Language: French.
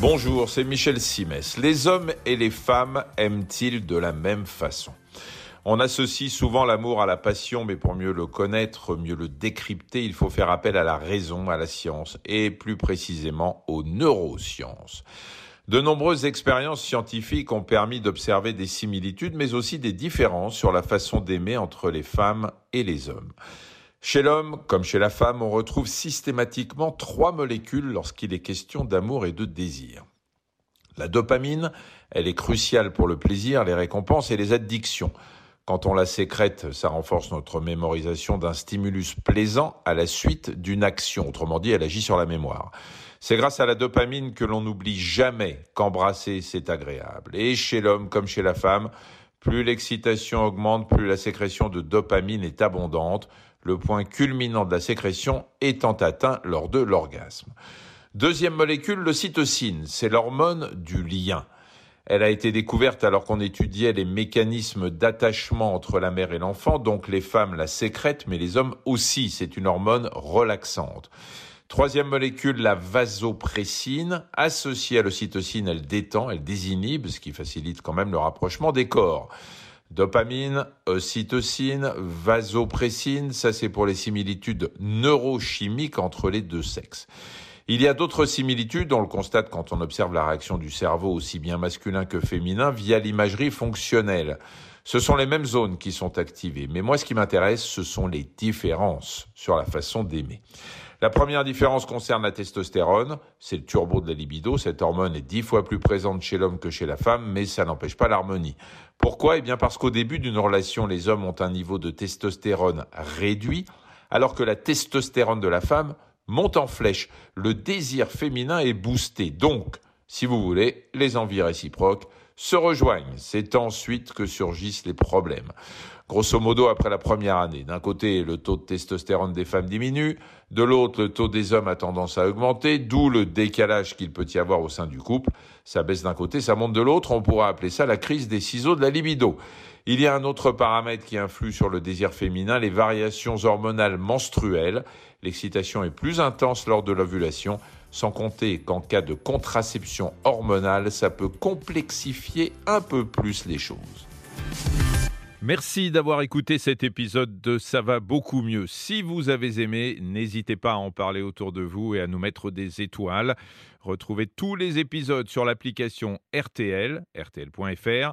Bonjour, c'est Michel Simès. Les hommes et les femmes aiment-ils de la même façon? On associe souvent l'amour à la passion, mais pour mieux le connaître, mieux le décrypter, il faut faire appel à la raison, à la science, et plus précisément aux neurosciences. De nombreuses expériences scientifiques ont permis d'observer des similitudes, mais aussi des différences sur la façon d'aimer entre les femmes et les hommes. Chez l'homme, comme chez la femme, on retrouve systématiquement trois molécules lorsqu'il est question d'amour et de désir. La dopamine, elle est cruciale pour le plaisir, les récompenses et les addictions. Quand on la sécrète, ça renforce notre mémorisation d'un stimulus plaisant à la suite d'une action. Autrement dit, elle agit sur la mémoire. C'est grâce à la dopamine que l'on n'oublie jamais qu'embrasser, c'est agréable. Et chez l'homme comme chez la femme, plus l'excitation augmente, plus la sécrétion de dopamine est abondante, le point culminant de la sécrétion étant atteint lors de l'orgasme. Deuxième molécule, le cytocine, c'est l'hormone du lien. Elle a été découverte alors qu'on étudiait les mécanismes d'attachement entre la mère et l'enfant, donc les femmes la sécrètent, mais les hommes aussi. C'est une hormone relaxante. Troisième molécule, la vasopressine. Associée à l'ocytocine, elle détend, elle désinhibe, ce qui facilite quand même le rapprochement des corps. Dopamine, ocytocine, vasopressine, ça c'est pour les similitudes neurochimiques entre les deux sexes. Il y a d'autres similitudes, on le constate quand on observe la réaction du cerveau aussi bien masculin que féminin via l'imagerie fonctionnelle. Ce sont les mêmes zones qui sont activées, mais moi ce qui m'intéresse, ce sont les différences sur la façon d'aimer. La première différence concerne la testostérone, c'est le turbo de la libido, cette hormone est dix fois plus présente chez l'homme que chez la femme, mais ça n'empêche pas l'harmonie. Pourquoi? Eh bien parce qu'au début d'une relation, les hommes ont un niveau de testostérone réduit, alors que la testostérone de la femme monte en flèche. Le désir féminin est boosté. Donc, si vous voulez, les envies réciproques se rejoignent. C'est ensuite que surgissent les problèmes. Grosso modo, après la première année, d'un côté, le taux de testostérone des femmes diminue, de l'autre, le taux des hommes a tendance à augmenter, d'où le décalage qu'il peut y avoir au sein du couple. Ça baisse d'un côté, ça monte de l'autre, on pourra appeler ça la crise des ciseaux de la libido. Il y a un autre paramètre qui influe sur le désir féminin, les variations hormonales menstruelles. L'excitation est plus intense lors de l'ovulation, sans compter qu'en cas de contraception hormonale, ça peut complexifier un peu plus les choses. Merci d'avoir écouté cet épisode de Ça va beaucoup mieux. Si vous avez aimé, n'hésitez pas à en parler autour de vous et à nous mettre des étoiles. Retrouvez tous les épisodes sur l'application RTL, rtl.fr